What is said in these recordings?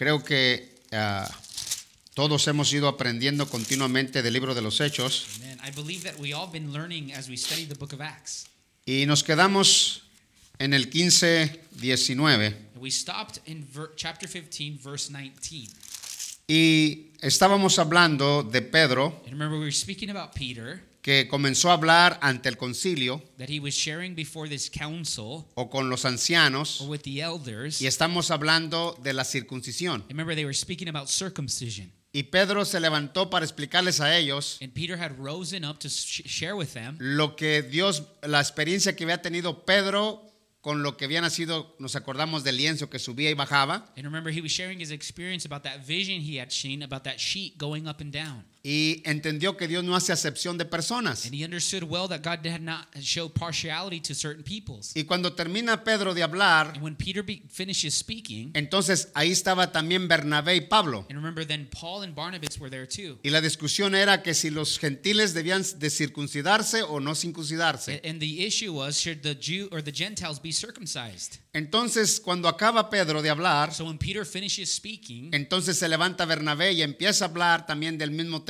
Creo que ah, todos hemos ido aprendiendo continuamente del libro de los Hechos Amen. I believe that we all been learning as we study the book of Acts. y nos quedamos en el 15, 19 And we stopped in chapter 15, verse 19. y estábamos hablando de Pedro And remember, we were speaking about Peter, que comenzó a hablar ante el concilio that he was sharing before this council o con los ancianos or with the elders. y estamos hablando de la circuncisión. Remember, they were speaking about circumcision. Y Pedro se levantó para explicarles a ellos And Peter had risen up to sh- share with them lo que Dios, la experiencia que había tenido Pedro con lo que había nacido, nos acordamos del lienzo que subía y bajaba. And remember, he was sharing his experience about that vision he had seen about that sheet going up and down. Y entendió que Dios no hace acepción de personas. And he understood well that God had not showed partiality to certain peoples. Y cuando termina Pedro de hablar, And when Peter be- finishes speaking, entonces ahí estaba también Bernabé y Pablo. and remember, then Paul and Barnabas were there too. Y la discusión era que si los gentiles debían de circuncidarse o no circuncidarse. A- And the issue was should the Jew or the Gentiles be circumcised? Entonces, cuando acaba Pedro de hablar, So when Peter finishes speaking, entonces se levanta Bernabé y empieza a hablar también del mismo tema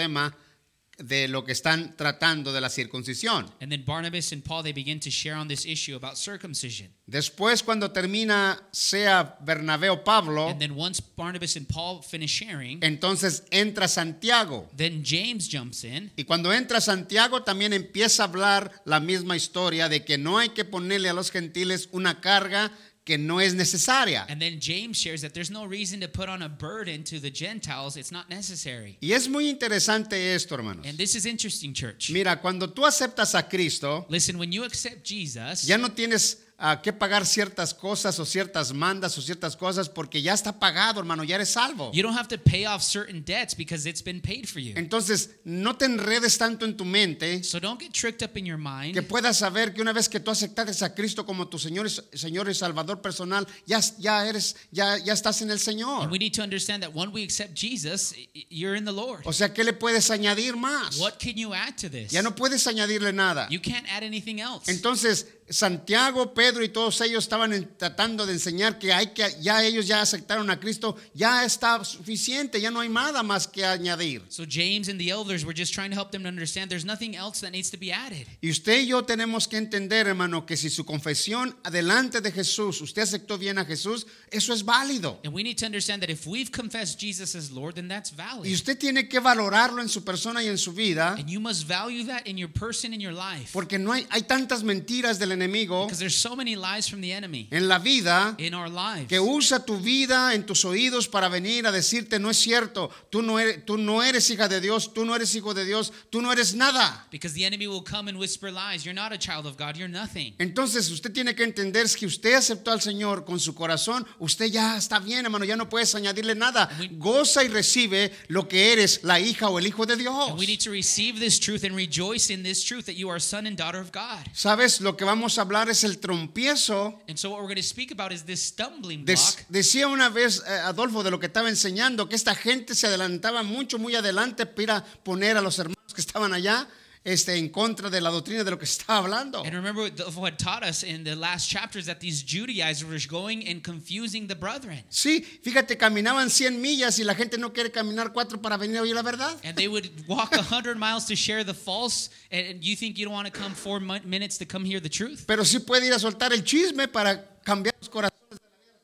de lo que están tratando de la circuncisión. and then Barnabas and Paul they begin to share on this issue about circumcision. Después, cuando termina, sea Bernabé o Pablo, And then once Barnabas and Paul finish sharing, entonces entra Santiago. then James jumps in. Y cuando entra Santiago también empieza a hablar la misma historia de que no hay que ponerle a los gentiles una carga que no es necesaria. And then James shares that there's no reason to put on a burden to the Gentiles. It's not necessary. Y es muy interesante esto, hermanos. And this is interesting, church. Mira, cuando tú aceptas a Cristo, Listen, when you accept Jesus, ya no tienes ah, que pagar ciertas cosas o ciertas mandas o ciertas cosas porque ya está pagado, hermano, ya eres salvo. you don't have to pay off certain debts because it's been paid for you. Entonces, no te enredes tanto en tu mente So don't get tricked up in your mind. que puedas saber que una vez que tú aceptaste a Cristo como tu Señor y, Señor y Salvador personal, ya, ya eres, ya, ya estás en el Señor. And we need to understand that when we accept Jesus, you're in the Lord. O sea, ¿qué le puedes añadir más? What can you add to this? Ya no puedes añadirle nada. You can't add anything else. Entonces, Santiago, Pedro y todos ellos estaban tratando de enseñar que hay que ya ellos ya aceptaron a Cristo, ya está suficiente, ya no hay nada más que añadir. So James and the elders were just trying to help them to understand there's nothing else that needs to be added. Y usted y yo tenemos que entender, hermano, que si su confesión delante de Jesús, usted aceptó bien a Jesús, eso es válido. And we need to understand that if we've confessed Jesus as Lord, then that's Y valid. usted tiene que valorarlo en su persona y en su vida, And you must value that in your person in your life. porque no hay, hay tantas mentiras del enemigo so many lies from the enemy en la vida in our lives. que usa tu vida en tus oídos para venir a decirte no es cierto, tú no eres, tú no eres hija de Dios, tú no eres hijo de Dios, tú no eres nada. Because the enemy will come and whisper lies. You're not a child of God. You're nothing. Entonces usted tiene que entender que usted aceptó al Señor con su corazón, usted ya está bien, hermano, ya no puedes añadirle nada. Goza y recibe lo que eres, la hija o el hijo de Dios. And we need to receive this truth and rejoice in this truth that you are a son and daughter of God. Sabes, lo que vamos a hablar es el trompiezo. And so what we're going to speak about is this stumbling Des- block. decía una vez eh, Adolfo de lo que estaba enseñando que esta gente se adelantaba mucho, muy adelante para poner a los hermanos que estaban allá este, en contra de la doctrina de lo que estaba hablando. And remember what taught us in the last chapters that these Judaizers were going and confusing the brethren. Sí, fíjate, caminaban 100 millas y la gente no quiere caminar cuatro para venir a oír la verdad. And they would walk a hundred miles to share the false, and you think you don't want to come four mon- minutes to come hear the truth? Pero sí puede ir a soltar el chisme para cambiar los corazones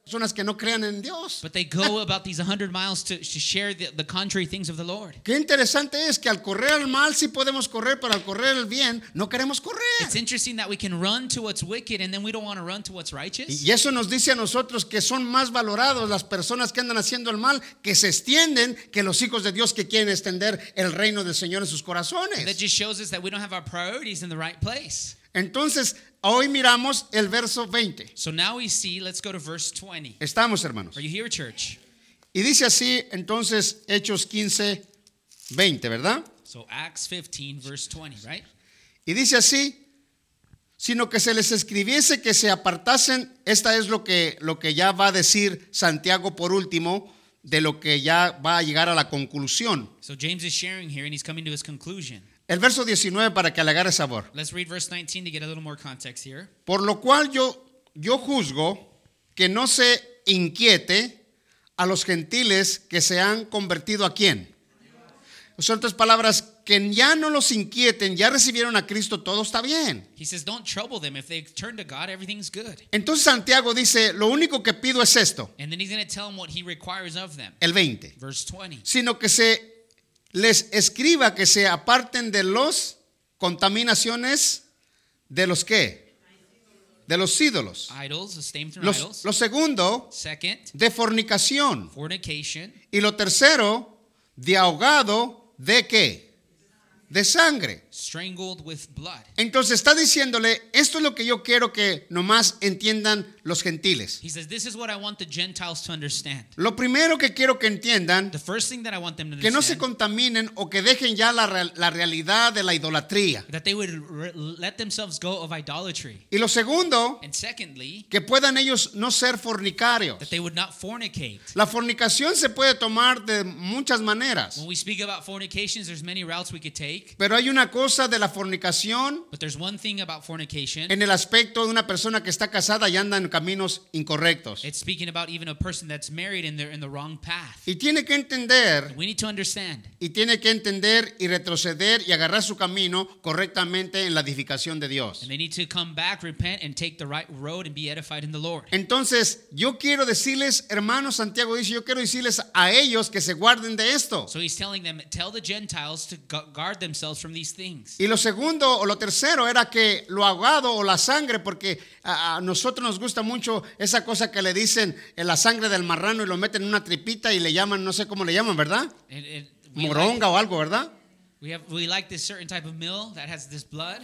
personas que no crean en Dios. But they go about these hundred miles to, to share the, the contrary things of the Lord. Qué interesante es que al correr al mal sí podemos correr, pero al correr el bien no queremos correr. It's interesting that we can run to what's wicked and then we don't want to run to what's righteous. Y eso nos dice a nosotros que son más valorados las personas que andan haciendo el mal, que se extienden, que los hijos de Dios que quieren extender el reino del Señor en sus That corazones. just shows us that we don't have our priorities in the right place. Entonces, hoy miramos el verso 20. So now we see, let's go to verse 20. Estamos, hermanos. Are you here, church? Y dice así, entonces, Hechos 15, 20, ¿verdad? So Acts 15, verse 20, right? Y dice así, sino que se les escribiese que se apartasen, esta es lo que, lo que ya va a decir Santiago por último, de lo que ya va a llegar a la conclusión. So James is sharing here and he's coming to his conclusion. El verso 19 para que le agarre sabor. Let's read verse 19 to get a little more context here. Por lo cual yo, yo juzgo que no se inquiete a los gentiles que se han convertido a quién. Son otras palabras, que ya no los inquieten, ya recibieron a Cristo, todo está bien. He says, don't trouble them. If they turn to God, everything's good. Entonces Santiago dice, lo único que pido es esto, And then he's going to tell them what he requires of them. el 20, Verse 20. sino que se les escriba que se aparten de los contaminaciones de los qué? De los ídolos. Idols, Los- idols. lo segundo, Second, de fornicación. fornication. Y lo tercero, de ahogado de qué? De sangre. Strangled with blood. Entonces está diciéndole, esto es lo que yo quiero que nomás entiendan los gentiles. He says, This is what I want the Gentiles to understand. Lo primero que quiero que entiendan, The first thing that I want them to que no se understand contaminen o que dejen ya la, la realidad de la idolatría. that they would let themselves go of idolatry. Y lo segundo, And secondly, que puedan ellos no ser fornicarios. that they would not fornicate. La fornicación se puede tomar de muchas maneras, When we speak about fornications, there's many routes we could take, pero hay una cosa de la fornicación but there's one thing about fornication. en el aspecto de una persona que está casada y anda en caminos incorrectos. It's speaking about even a person that's married and they're in the wrong path. Y tiene que entender, We need to understand y tiene que entender y retroceder y agarrar su camino correctamente en la edificación de Dios. and they need to come back, repent, and take the right road and be edified in the Lord. Entonces, yo quiero decirles, hermanos, Santiago dice, yo quiero decirles a ellos que se guarden de esto. So he's telling them, tell the Gentiles to gu- guard themselves from these things. Y lo segundo o lo tercero era que lo ahogado o la sangre, porque a, a nosotros nos gusta mucho esa cosa que le dicen en la sangre del marrano y lo meten en una tripita y le llaman, no sé cómo le llaman, ¿verdad? And, and we, like, Moronga o algo, ¿verdad? we have we like this certain type of meal that has this blood.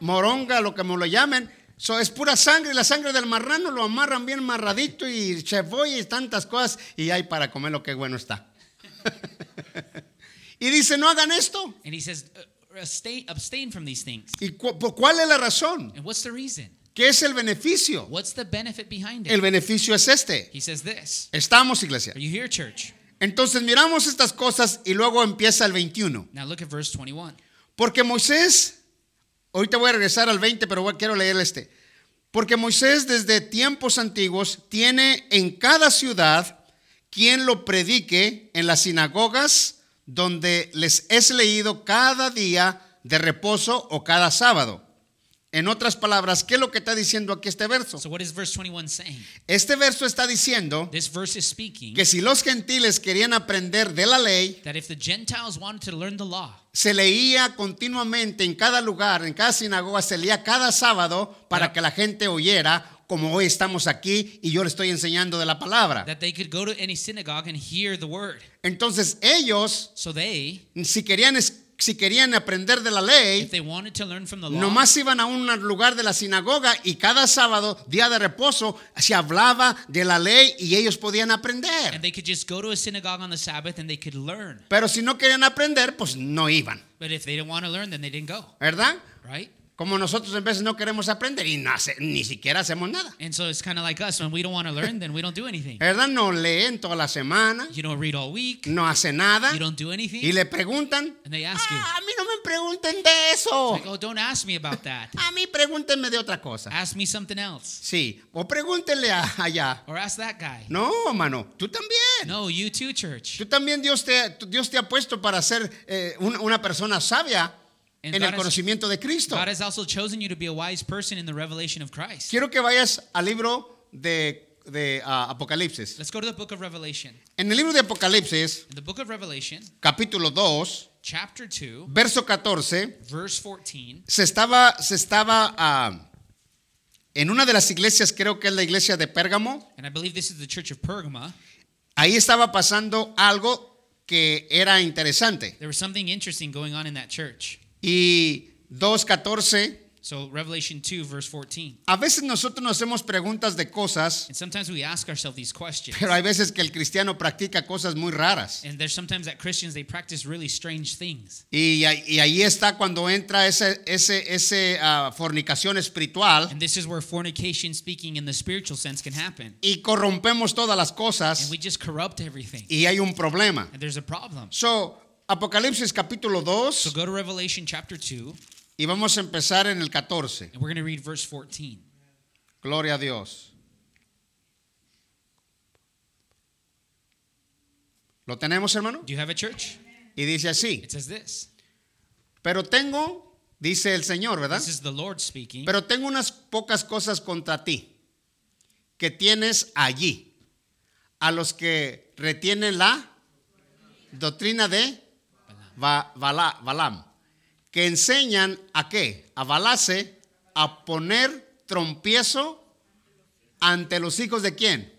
Moronga, lo que me lo llamen. So, es pura sangre la sangre del marrano lo amarran bien marradito y cebolla y tantas cosas y hay para comer lo que bueno está. y dice, no hagan esto. And he says, uh, abstain, abstain from these things. ¿Y cu- cuál es la razón? And what's the reason? ¿Qué es el beneficio? What's the benefit behind it? El beneficio es este. He says this. Estamos, iglesia. Are you here, church? Entonces miramos estas cosas y luego empieza el 21. Now look at verse 21. Porque Moisés, ahorita voy a regresar al 20, pero quiero leer este. Porque Moisés desde tiempos antiguos tiene en cada ciudad quien lo predique en las sinagogas donde les es leído cada día de reposo o cada sábado. En otras palabras, ¿qué es lo que está diciendo aquí este verso? So what is verse 21 saying? Este verso está diciendo This verse is speaking que si los gentiles querían aprender de la ley, that if the Gentiles wanted to learn the law, se leía continuamente en cada lugar, en cada sinagoga, se leía cada sábado para que la gente oyera como hoy estamos aquí y yo le estoy enseñando de la palabra. that they could go to any synagogue and hear the word. Entonces ellos, So they, si querían, si querían aprender de la ley, law, nomás iban a un lugar de la sinagoga y cada sábado, día de reposo, se hablaba de la ley y ellos podían and aprender. they could just go to a synagogue on the Sabbath and they could learn. Pero si no querían aprender, pues no iban, But if they didn't want to learn, then they didn't go, ¿verdad? right? Como nosotros en veces no queremos aprender y no hace- ni siquiera hacemos nada. And so it's kind of like us when we don't want to learn, then we don't do anything. ¿Verdad? No leen toda la semana, You don't read all week, no hace nada you don't do y anything, le preguntan, and they ask you, "Ah, a mí no me pregunten de eso, like, oh, don't ask me about that. a mí pregúntenme de otra cosa. Ask me something else, Sí, o pregúntenle a- allá. or ask that guy. No, mano, tú también. No, you too, church. Tú también Dios te, Dios te ha puesto para ser eh, una, una persona sabia And en God el has- conocimiento de Cristo. God has also chosen you to be a wise person in the revelation of Christ. Quiero que vayas al libro de, de, ah, Apocalipsis. Let's go to the book of Revelation. En el libro de Apocalipsis, In the book of Revelation, capítulo 2, chapter 2, verso 14, verse 14, se estaba, se estaba ah, en una de las iglesias, creo que es la iglesia de Pérgamo, and I believe this is the church of Pergama. ahí estaba pasando algo que era interesante. There was something interesting going on in that church. Y 2.14, So, Revelation 2, verse 14. a veces nosotros nos hacemos preguntas de cosas, And sometimes we ask ourselves these questions. pero hay veces que el cristiano practica cosas muy raras. And there's sometimes that Christians, they practice really strange things. Y, ahí- y ahí está cuando entra ese, ese, ese ah, fornicación espiritual And this is where fornication, speaking in the spiritual sense, can happen. y corrompemos todas las And cosas we just corrupt everything. y hay un problema. And there's a problem. So, Apocalipsis capítulo So 2 go to Revelation chapter 2, y vamos a empezar en el 14. and we're going to read verse 14. Gloria a Dios. ¿Lo tenemos, hermano? Do you have a church? Y dice así, It says this. pero tengo, dice el Señor, ¿verdad? This is the Lord speaking. Pero tengo unas pocas cosas contra ti que tienes allí, a los que retienen la doctrina de Balaam, que enseñan a qué? A Balase a poner trompiezo ante los hijos de quién?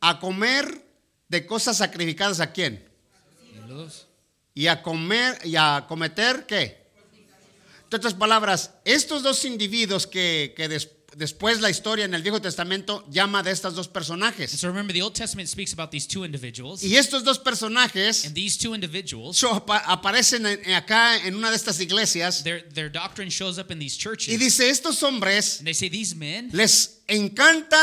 A comer de cosas sacrificadas a quién? Y a comer y a cometer qué? En otras palabras, estos dos individuos que, que des- después la historia en el Viejo Testamento llama de estos dos And personajes. so remember, the Old Testament speaks about these two individuals. Y estos dos personajes And these two individuals, so, apa- aparecen en- en acá en una de estas iglesias their, their doctrine shows up in these churches. y dice, estos hombres And they say, These men, les encanta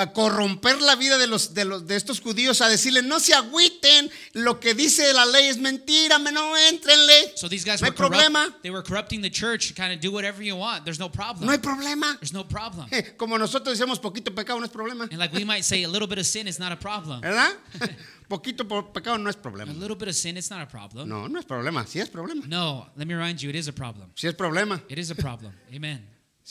a corromper la vida de, los, de, los, de estos judíos, a decirle, no se agüiten, lo que dice la ley es mentira, me no entrenle. so these guys no hay problema, they were corrupting the church, kind of do whatever you want. There's no problem. no hay problema. There's no problem. Como nosotros decimos, poquito pecado no es problema. And like we might say, a little bit of sin is not a problem. ¿Verdad? Poquito pecado no es A problema. little bit of sin, it's not a problem. No, no es problema. Sí es problema. No, let me remind you, it is a problem. Sí es problema. It is a problem. Amen.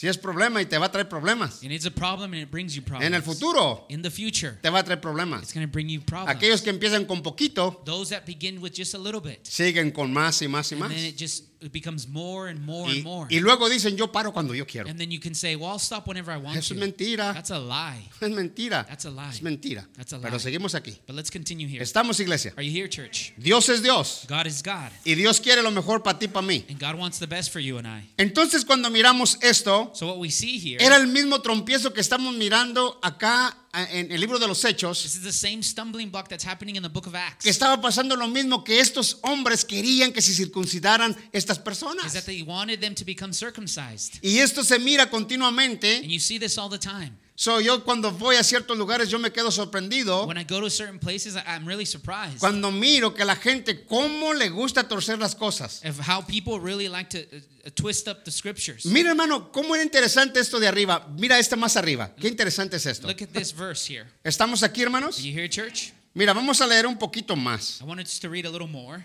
Sí es problema y te va a traer problemas. And it's a problem and it brings you problems. En el futuro In the future, te va a traer it's problemas. going to bring you problems. Aquellos que empiezan con poquito Those that begin with just a little bit. siguen con más y más y And más. then it just it becomes more and more Y, and more. y luego dicen yo paro cuando yo quiero. And then you can say, well, I'll stop whenever I want Eso es to. mentira. That's a lie. Es mentira. That's a lie. Es mentira. That's a lie. Pero seguimos aquí. But let's continue here. Estamos iglesia. Are you here, church? Dios es Dios. God is God. Y Dios quiere lo mejor para ti para mí. And God wants the best for you and I. Entonces cuando miramos esto, So what we see here, era el mismo trompiezo que estamos mirando acá en el libro de los Hechos. this is the same stumbling block that's happening in the book of Acts. que estaba pasando lo mismo que estos hombres querían que se circuncidaran estas Is personas. that they wanted them to become circumcised. Y esto se mira continuamente. And you see this all the time. So, yo cuando voy a ciertos lugares yo me quedo sorprendido When I go to certain places, I'm really surprised cuando miro que la gente cómo le gusta torcer las cosas. of how people really like to uh, uh, twist up the scriptures. Mira hermano, cómo era interesante esto de arriba. Mira este más arriba. Qué interesante es esto. Look at this verse here. ¿Estamos aquí hermanos? Are you here, church? Mira, vamos a leer un poquito más. I wanted to read a little more.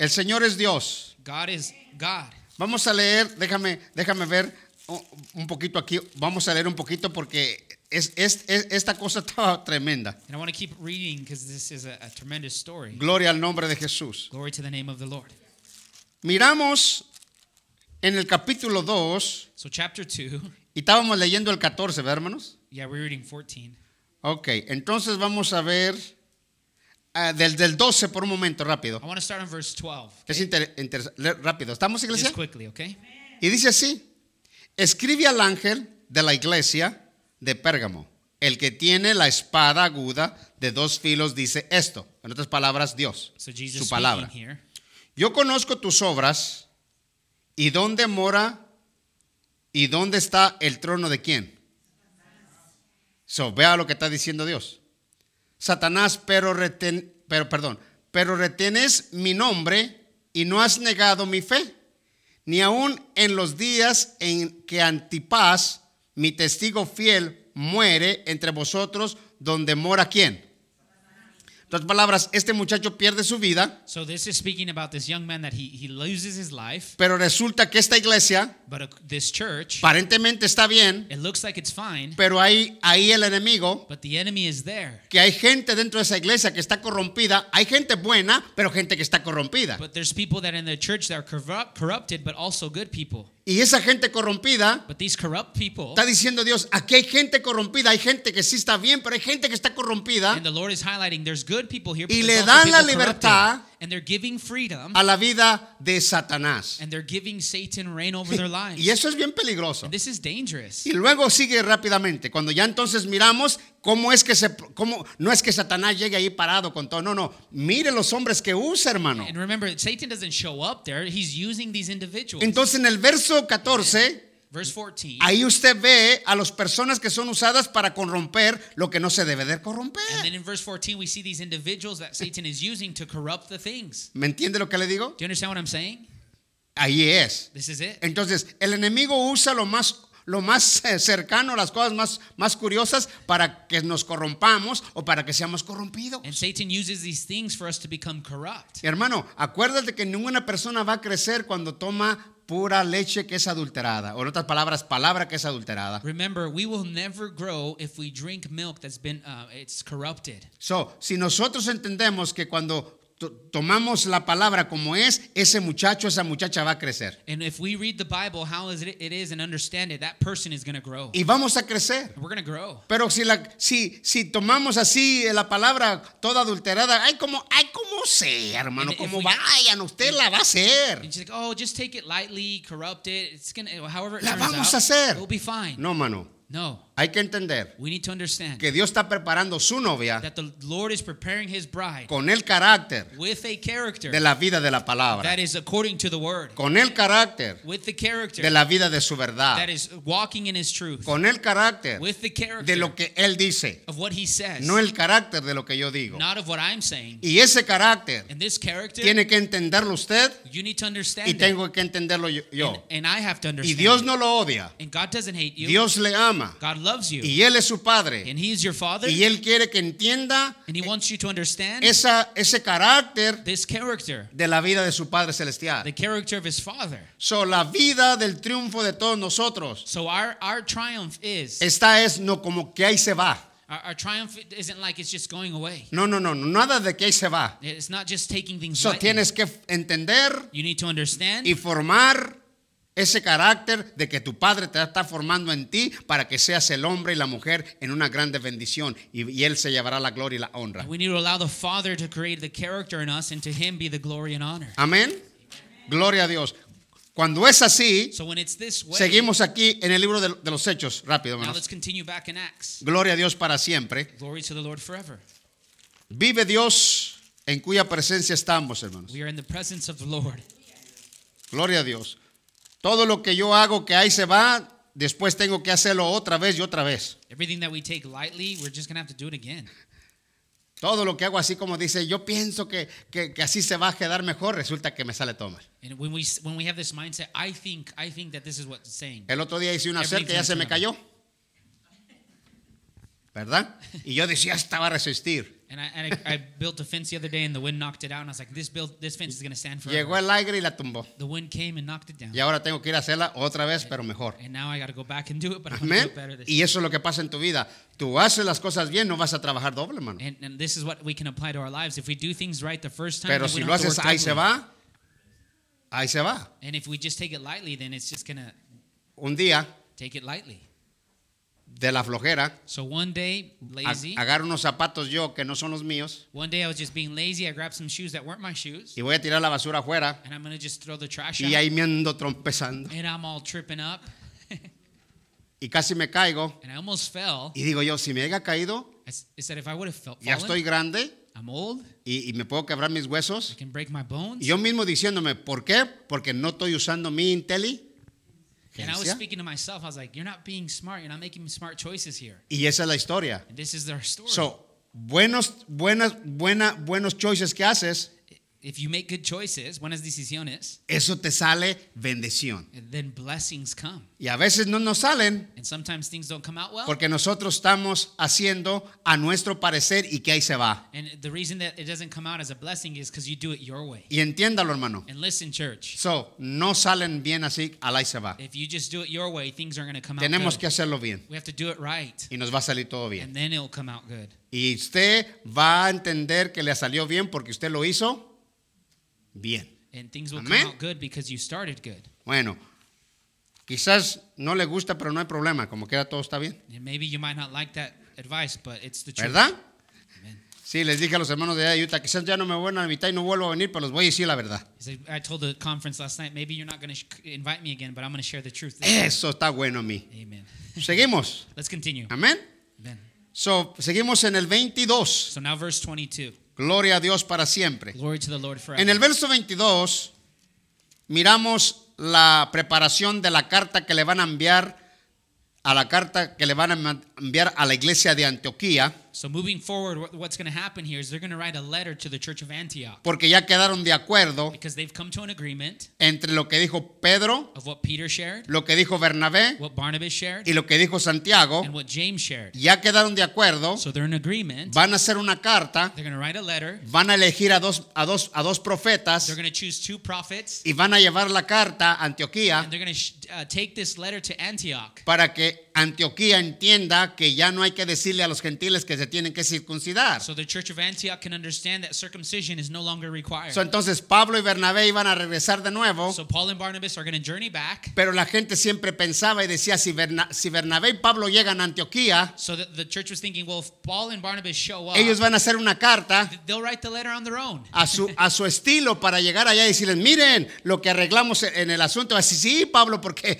El Señor es Dios. God is God. Vamos a leer, déjame, déjame ver un- un poquito aquí. Vamos a leer un poquito porque es, es- es- esta cosa está tremenda. And I want to keep reading because this is a, a tremendous story. Gloria al nombre de Jesús. Glory to the name of the Lord. Miramos en el capítulo 2 So, chapter 2, y estábamos leyendo el 14, ¿verdad, hermanos? yeah, we're reading 14. Ok, entonces vamos a ver ah, del, del 12 por un momento, rápido. I want to start on verse 12. Es inter- le- rápido. ¿Estamos, iglesia? Just quickly, okay? Y dice así, escribe al ángel de la iglesia de Pérgamo, el que tiene la espada aguda de dos filos dice esto, en otras palabras, Dios, So, su palabra. here. Yo conozco tus obras y dónde mora y dónde está el trono de quién. So, vea lo que está diciendo Dios. Satanás, pero reten, pero perdón, pero retenes mi nombre y no has negado mi fe, ni aun en los días en que Antipas, mi testigo fiel, muere entre vosotros, donde mora quién. En otras palabras, este muchacho pierde su vida. So, this is speaking about this young man that he, he loses his life, Pero resulta que esta iglesia but uh, this church, aparentemente está bien, it looks like it's fine, pero ahí, ahí el enemigo, but the enemy is there. que hay gente dentro de esa iglesia que está corrompida, hay gente buena, pero gente que está corrompida. But there's people that in the church that are corrupt, corrupted, but also good people. Y esa gente corrompida, people, está diciendo Dios, aquí hay gente corrompida, hay gente que sí está bien, pero hay gente que está corrompida here, Y le dan la libertad and they're giving freedom, a la vida de Satanás. and they're giving Satan reign over their lives. Y eso es bien peligroso. And this is dangerous. Y luego sigue rápidamente, cuando ya entonces miramos cómo es que se, cómo, no es que Satanás llegue ahí parado con todo, no, no, mire los hombres que usa, hermano. And remember, Satan doesn't show up there; he's using these individuals. Entonces en el verso 14, Verse 14. ahí usted ve a las personas que son usadas para corromper lo que no se debe de corromper. and then in verse 14, we see these individuals that Satan is using to corrupt the things. ¿Me entiende lo que le digo? Do you understand what I'm saying? Ahí es. This is it. Entonces, el enemigo usa lo más, lo más eh, cercano, las cosas más, más curiosas para que nos corrompamos o para que seamos corrompidos. And Satan uses these things for us to become corrupt. Hermano, acuérdate que ninguna persona va a crecer cuando toma pura leche que es adulterada. O en otras palabras, palabra que es adulterada. Remember, we will never grow if we drink milk that's been uh, it's corrupted. So, si nosotros entendemos que cuando tomamos la palabra como es, ese muchacho, esa muchacha va a crecer. And if we read the Bible how is it, it is and understand it, that person is going to grow. Y vamos a crecer. Grow. Pero si, la, si, si tomamos así la palabra toda adulterada, ay, como, ay, como sea, hermano, And como we- vayan, usted la va a hacer. Like, "Oh, just take it lightly, corrupt it. It La vamos out, a hacer. it'll be fine." No, mano, No. Hay que entender We need to understand que Dios está preparando su novia that the Lord is preparing his bride con el carácter with a character de la vida de la palabra, that is according to the word, con el carácter with the character de la vida de su verdad, that is walking in his truth, con el carácter with the character de lo que Él dice, of what he says, no el carácter de lo que yo digo. not of what I'm saying. Y ese carácter And this character, tiene que entenderlo usted you need to understand y tengo que entenderlo yo. And, and I have to Y understand Dios it. no lo odia, And God doesn't hate you. Dios le ama God loves you. y Él es su Padre and he is your father. y Él quiere que entienda and he wants you to understand esa, ese carácter this character, de la vida de su Padre Celestial. the character of his father. So, la vida del triunfo de todos nosotros So our, our triumph is, esta es no como que ahí se va. our, our triumph isn't like it's just going away. No, no, no, nada de que ahí se va. It's not just taking things So, lightly. tienes que entender You need to understand y formar ese carácter de que tu Padre te está formando en ti para que seas el hombre y la mujer en una grande bendición y, y Él se llevará la gloria y la honra. we need to allow the father to create the character in us and to him be the glory and honor. Amén. Gloria a Dios. Cuando es así, So when it's this way, seguimos aquí en el libro de, de los Hechos. Rápido, now let's continue back in Acts. Gloria a Dios para siempre. Glory to the Lord forever. Vive Dios en cuya presencia estamos, hermanos. We are in the presence of the Lord. Gloria a Dios. Todo lo que yo hago que ahí se va, después tengo que hacerlo otra vez y otra vez. Everything that we take lightly, we're just going to have to do it again. Todo lo que hago así como dice, yo pienso que, que- que así se va a quedar mejor, resulta que me sale todo mal. And when we when we have this mindset, I think I think that this is what it's saying. El otro día hice una cerca y ya se me cayó. ¿Verdad? Y yo decía, esta va a resistir. And I, and I, I built a fence the other day, and the wind knocked it out. And I was like, this build this fence is going to stand forever. Llegó el aire y la tumbó. The wind came and knocked it down. Y ahora tengo que ir a hacerla otra vez, pero mejor. And now I got to go back and do it, but I'm Amén. it better this Y eso es lo que pasa en tu vida. Tú haces las cosas bien, no vas a trabajar doble, hermano. And, and this is what we can apply to our lives. If we do things right the first time, Pero then we si don't lo have to haces, work ahí se va. Ahí se va. And if we just take it lightly, then it's just going to Un día take it lightly. De la flojera, So one day, lazy. agarro unos zapatos yo que no son los míos One day I was just being lazy. I grabbed some shoes that weren't my shoes, y voy a tirar la basura afuera and I'm to just throw the trash y out. ahí me ando trompezando And I'm all tripping up, y casi me caigo and I almost fell. y digo yo, si me haya caído, I I said, if I would have felt ya fallen, estoy grande I'm old. y, y me puedo quebrar mis I huesos. can break my bones. Y yo mismo diciéndome, ¿por qué? Porque no estoy usando mi inteligencia. And I was speaking to myself. I was like, you're not being smart. You're not making smart choices here. Y esa es la historia. And this is their story. So, buenos, buenas, buena, buenos choices que haces, if you make good choices, buenas decisiones, eso te sale bendición. then blessings come. Y a veces no nos salen And sometimes things don't come out well. porque nosotros estamos haciendo a nuestro parecer y que ahí se va. And the reason that it doesn't come out as a blessing is because you do it your way. Y entiéndalo, hermano. And listen, church, So, no salen bien así, al ahí se va. if you just do it your way, things aren't going to come out Tenemos good. que hacerlo bien We have to do it right. y nos va a salir todo bien. And then it'll come out good. Y usted va a entender que le salió bien porque usted lo hizo bien. And things will Amén. come out good because you started good. Bueno, quizás no le gusta, pero no hay problema. Como quiera, todo está bien. And maybe you might not like that advice, but it's the truth. ¿Verdad? Amen. Sí, les dije a los hermanos de Utah, quizás ya no me vuelvan a invitar y no vuelvo a venir, pero les voy a decir la verdad. I told the conference last night, maybe you're not going to invite me again, but I'm going to share the truth. Eso está bueno a mí. Amen. Seguimos. Let's continue. Amén. Amen. So, seguimos en el 22. So now verse 22. Gloria a Dios para siempre. En el verso 22 miramos la preparación de la carta que le van a enviar a la carta que le van a, enviar a la iglesia de Antioquía So moving forward, what- what's going to happen here is they're going to write a letter to the church of Antioch porque ya quedaron de acuerdo because they've come to an agreement entre lo que dijo Pedro, of what Peter shared, lo que dijo Bernabé what Barnabas shared, y lo que dijo Santiago. and what James shared. Ya quedaron de acuerdo, So they're in agreement. van a hacer una carta, They're going to write a letter. van a elegir a dos, a dos, a dos profetas They're going to choose two prophets, y van a llevar la carta a Antioquía and they're going to uh, take this letter to Antioch para que Antioquía entienda que ya no hay que decirle a los gentiles que se tienen que circuncidar. so the church of Antioch can understand that circumcision is no longer required. So, entonces Pablo y Bernabé iban a regresar de nuevo, So Paul and Barnabas are going to journey back. pero la gente siempre pensaba y decía, si, Berna- si Bernabé y Pablo llegan a Antioquía, So the, the church was thinking, well, if Paul and Barnabas show up, ellos van a hacer una carta they'll write the letter on their own. a su, a su estilo para llegar allá y decirles, miren lo que arreglamos en el asunto. Así, sí, Pablo, porque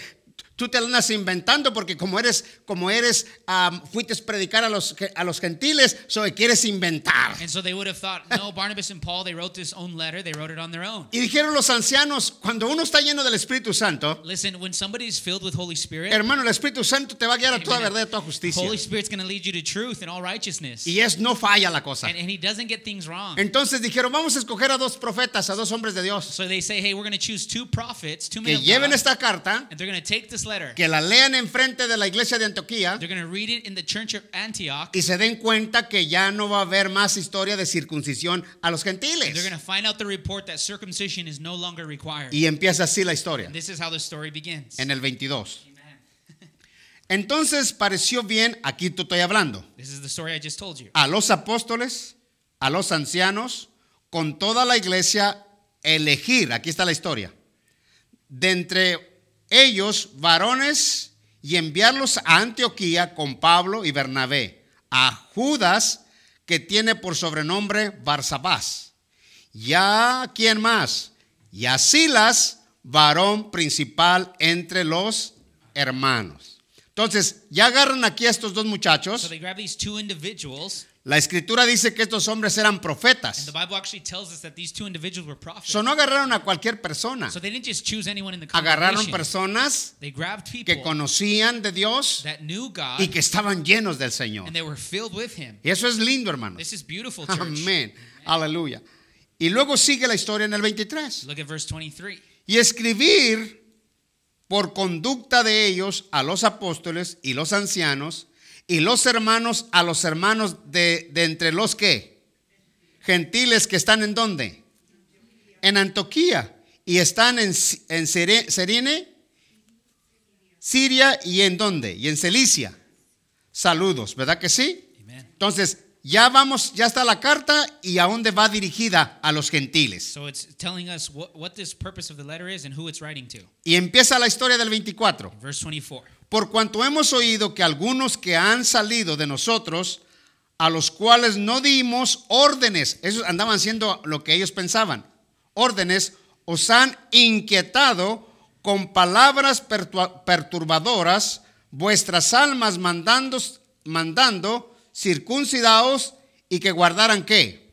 tú te andas inventando, porque como eres, como eres, um, fuiste a predicar a los, a los gentiles, so quieres inventar. And so they would have thought, no, Barnabas and Paul, they wrote this own letter. They wrote it on their own. Y dijeron los ancianos, cuando uno está lleno del Espíritu Santo, Listen, when somebody's filled with Holy Spirit, hermano, el Espíritu Santo te va a guiar a toda verdad y a toda justicia. Holy Spirit's going to lead you to truth and all righteousness. Y es no falla la cosa. And, and he doesn't get things wrong. Entonces dijeron, vamos a escoger a dos profetas, a dos hombres de Dios, So they say, hey, we're going to choose two prophets, two men que lleven esta carta, and they're going to take this letter. que la lean enfrente de la iglesia de Antioquía read it in the church of Antioch. y se den cuenta que ya no va a haber más historia de circuncisión a los And they're going gentiles. to find out the report that circumcision is no longer required. Y empieza así la historia, this is how the story begins. en el 22. Amen. Entonces pareció bien, aquí te estoy hablando, This is the story I just told you. a los apóstoles, a los ancianos, con toda la iglesia, elegir, aquí está la historia, de entre ellos varones y enviarlos a Antioquía con Pablo y Bernabé, a Judas, que tiene por sobrenombre Barsabás, ya quién más, y a Silas, varón principal entre los hermanos. Entonces, ya agarran aquí a estos dos muchachos. La escritura dice que estos hombres eran profetas. the Bible actually tells us that these two individuals were prophets. So no agarraron a cualquier persona. So they didn't just choose anyone in the Agarraron personas que conocían de Dios y que estaban llenos del Señor. and they were filled with Him. Y eso es lindo, hermanos. This is beautiful, church. Amén. Aleluya. Y luego sigue la historia en el 23. Look at verse 23. Y escribir por conducta de ellos a los apóstoles y los ancianos y los hermanos a los hermanos de, de entre los que gentiles que están en dónde? En Antioquía y están en, en Serine, Siria y en dónde? Y en Cilicia. Saludos, ¿verdad que sí? Entonces, ya vamos, ya está la carta y a dónde va dirigida a los gentiles. So it's telling us what, what this purpose of the letter is and who it's writing to. Y empieza la historia del 24. Verse 24. Por cuanto hemos oído que algunos que han salido de nosotros, a los cuales no dimos órdenes, esos andaban haciendo lo que ellos pensaban, órdenes, os han inquietado con palabras perturbadoras vuestras almas mandando, mandando circuncidaos y que guardaran qué?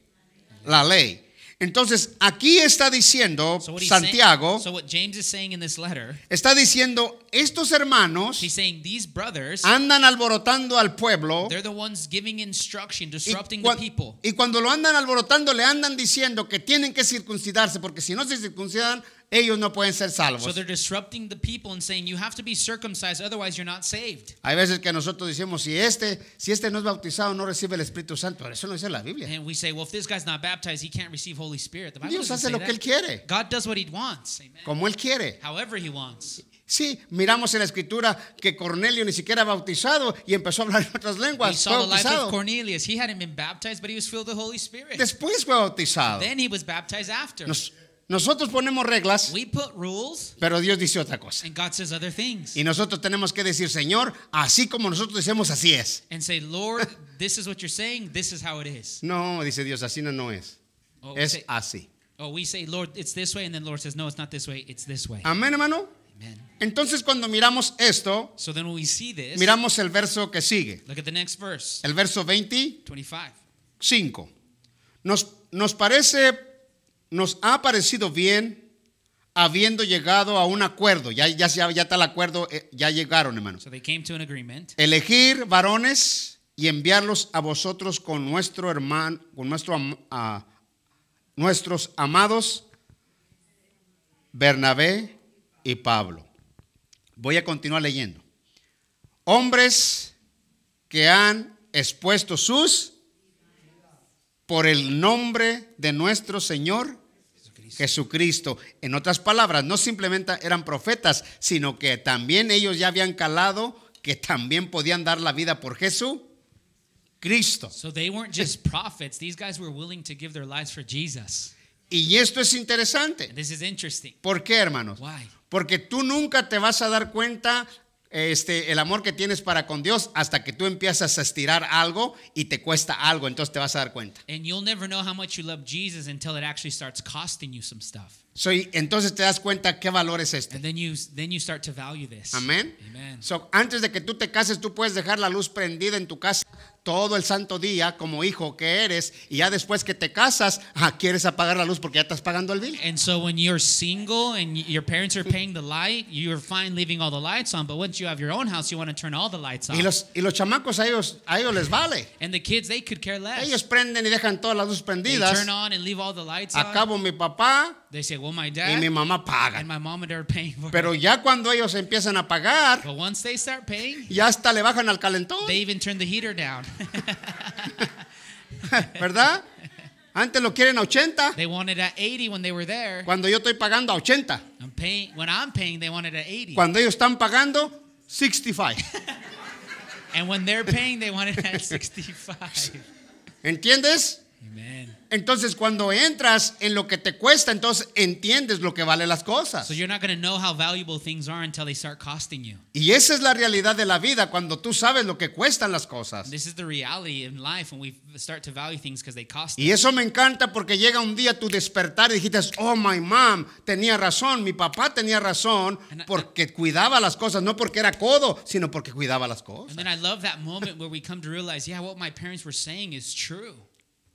La ley. Entonces, aquí está diciendo So Santiago, so what James is saying in this letter, está diciendo, estos hermanos saying these brothers, andan alborotando al pueblo the ones giving instruction, y, cua- y cuando lo andan alborotando le andan diciendo que tienen que circuncidarse porque si no se circuncidan ellos no pueden ser So salvos. they're disrupting the people and saying you have to be circumcised, otherwise you're not saved. Hay veces que nosotros decimos si este si este no es bautizado no recibe el Espíritu Santo, pero eso no dice la Biblia. And we say, well, if this guy's not baptized, he can't receive Holy Spirit. The Bible Dios hace lo que él that. quiere, God does what he wants. Amen. como él quiere. However he wants. Sí, miramos en la escritura que Cornelio ni siquiera era bautizado y empezó a hablar en otras lenguas. Fue bautizado. Cornelius. He hadn't been baptized, but he was filled with the Holy Spirit. Después fue bautizado. Then he was baptized after. Nos- nosotros ponemos reglas, We put rules, pero Dios dice otra cosa. and God says other things. Y nosotros tenemos que decir, Señor, así como nosotros decimos, así es. And say, Lord, this is what you're saying. This is how it is. No, dice Dios, así no, no es. Oh, we Es say, así. oh, we say, Lord, it's this way. And then Lord says, no, it's not this way. It's this way. Amén, hermano. Amen. Entonces, cuando miramos esto, So then when we see this, miramos el verso que sigue. look at the next verse, El verso 25. 25. Nos, nos parece, nos ha parecido bien habiendo llegado a un acuerdo. Ya, ya, ya, ya está el acuerdo, eh, ya llegaron, hermanos. So they came to an agreement. Elegir varones y enviarlos a vosotros con nuestro hermano, con nuestro, a- nuestros amados Bernabé y Pablo. Voy a continuar leyendo. Hombres que han expuesto sus por el nombre de nuestro Señor Jesucristo. En otras palabras, no simplemente eran profetas, sino que también ellos ya habían calado que también podían dar la vida por Jesús Cristo. So they weren't just prophets. These guys were willing to give their lives for Jesus. Y esto es interesante. And this is interesting. ¿Por qué, hermanos? Why? Porque tú nunca te vas a dar cuenta este, el amor que tienes para con Dios hasta que tú empiezas a estirar algo y te cuesta algo, entonces te vas a dar cuenta. And you'll never know how much you love Jesus until it actually starts costing you some stuff. Soy, entonces te das cuenta qué valor es este. And then you then you start to value this. Amén. So, antes de que tú te cases, tú puedes dejar la luz prendida en tu casa todo el santo día como hijo que eres y ya después que te casas, ah, quieres apagar la luz porque ya estás pagando el bill. And so when you're single and your parents are paying the light, you're fine leaving all the lights on. But once you have your own house, you want to turn all the lights on. Y los, y los chamacos a ellos, a ellos les vale. And the kids, they could care less. Ellos prenden y dejan todas las luces They prendidas. turn on and leave all the lights on. Acabo mi papá They say, well, my y dad mi mamá and pagan. my mom and are paying for Pero it. ya cuando ellos empiezan a pagar, But once they start paying, ya hasta le bajan al calentón, they even turn the heater down. ¿verdad? Antes lo quieren a 80, they wanted at 80 when they were there. cuando yo estoy pagando a 80. I'm paying when I'm paying, they wanted at 80. Cuando ellos están pagando, 65. And when they're paying, they wanted at 65. ¿Entiendes? Entonces cuando entras en lo que te cuesta, entonces entiendes lo que valen las cosas. So you're not going to know how valuable things are until they start costing you. Y esa es la realidad de la vida, cuando tú sabes lo que cuestan las cosas. This is the reality in life when we start to value things because they cost. Y eso me encanta porque llega un día tu despertar y dijiste, oh, my mom tenía razón, mi papá tenía razón, porque cuidaba las cosas, no porque era codo, sino porque cuidaba las And cosas. then I love that moment where we come to realize, yeah, what my parents were saying is true.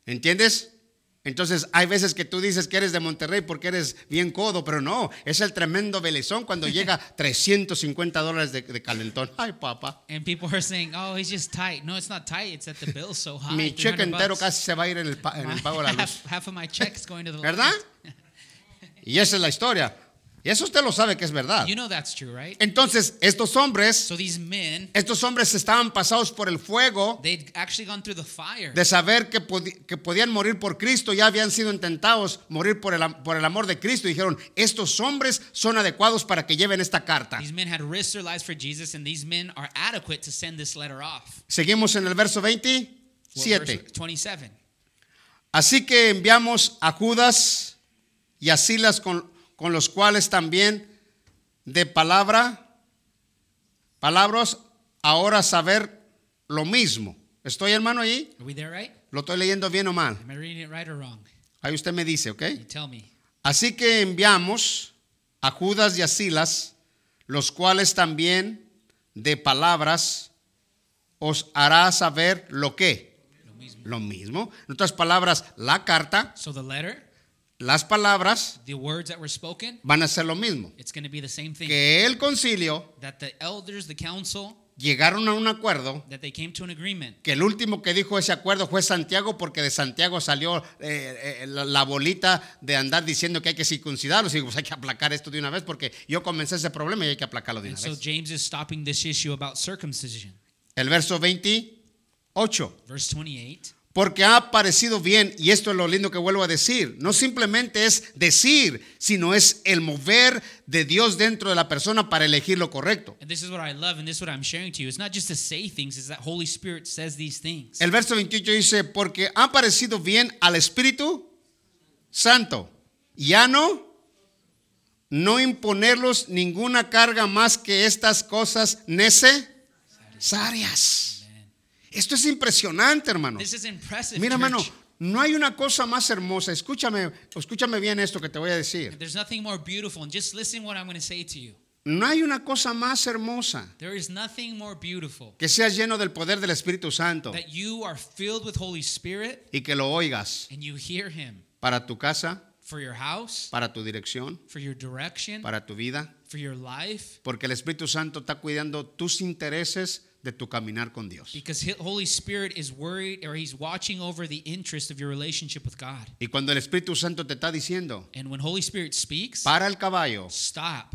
¿Entiendes? Entonces hay veces que tú dices que eres de Monterrey porque eres bien codo, pero no, es el tremendo belezón cuando llega 350 dólares de, de calentón. Ay, papá. And people are saying, oh, he's just tight. No, it's not tight. It's that the bill's so high. Mi cheque 300 entero bucks. casi se va a ir en el, en el pago de la luz. half, half of my check's going to the ¿Verdad? Y esa es la historia. Y eso usted lo sabe que es verdad. You know that's true, right? Entonces, estos hombres, So these men, estos hombres estaban pasados por el fuego gone the fire. de saber que, podi- que podían morir por Cristo, ya habían sido intentados morir por el, por el amor de Cristo. Y dijeron, estos hombres son adecuados para que lleven esta carta. Seguimos en el verso Well, 27. verse 27. Así que enviamos a Judas y a Silas con, con los cuales también de palabra, palabras, ahora saber lo mismo. ¿Estoy hermano ahí? Are we there right? ¿Lo estoy leyendo bien o mal? Right? Ahí usted me dice, ¿ok? You tell me. Así que enviamos a Judas y a Silas, los cuales también de palabras os hará saber lo que. Lo mismo. Lo mismo. En otras palabras, la carta, So the letter, las palabras the words that were spoken, van a ser lo mismo. it's going to be the same thing. Que el concilio That the elders, the council, llegaron a un acuerdo. that they came to an agreement. Que el último que dijo ese acuerdo fue Santiago, porque de Santiago salió eh, eh, la, la bolita de andar diciendo que hay que circuncidarlos. Y pues hay que aplacar esto de una vez, porque yo comencé ese problema y hay que aplacarlo de And una so vez. James is stopping this issue about circumcision. El verso 28. Verse 28. Porque ha parecido bien, y esto es lo lindo que vuelvo a decir, no simplemente es decir, sino es el mover de Dios dentro de la persona para elegir lo correcto. And this is what I love, and this is what I'm sharing to you. It's not just to say things, it's that Holy Spirit says these things. El verso 28 dice, porque ha parecido bien al Espíritu Santo, ya no, no imponerlos ninguna carga más que estas cosas necesarias. Esto es impresionante, hermano. This is impressive. Mira, hermano, no hay una cosa más hermosa. Escúchame, escúchame bien esto que te voy a decir. There's nothing more beautiful, and just listen what I'm going to say to you. No hay una cosa más hermosa There is nothing more beautiful que seas lleno del poder del Espíritu Santo that you are filled with Holy Spirit y que lo oigas and you hear Him para tu casa, for your house, para tu dirección, for your direction, para tu vida, for your life. porque el Espíritu Santo está cuidando tus intereses de tu caminar con Dios. Because Holy Spirit is worried or He's watching over the interest of your relationship with God. Y cuando el Espíritu Santo te está diciendo, And when Holy Spirit speaks, para el caballo stop.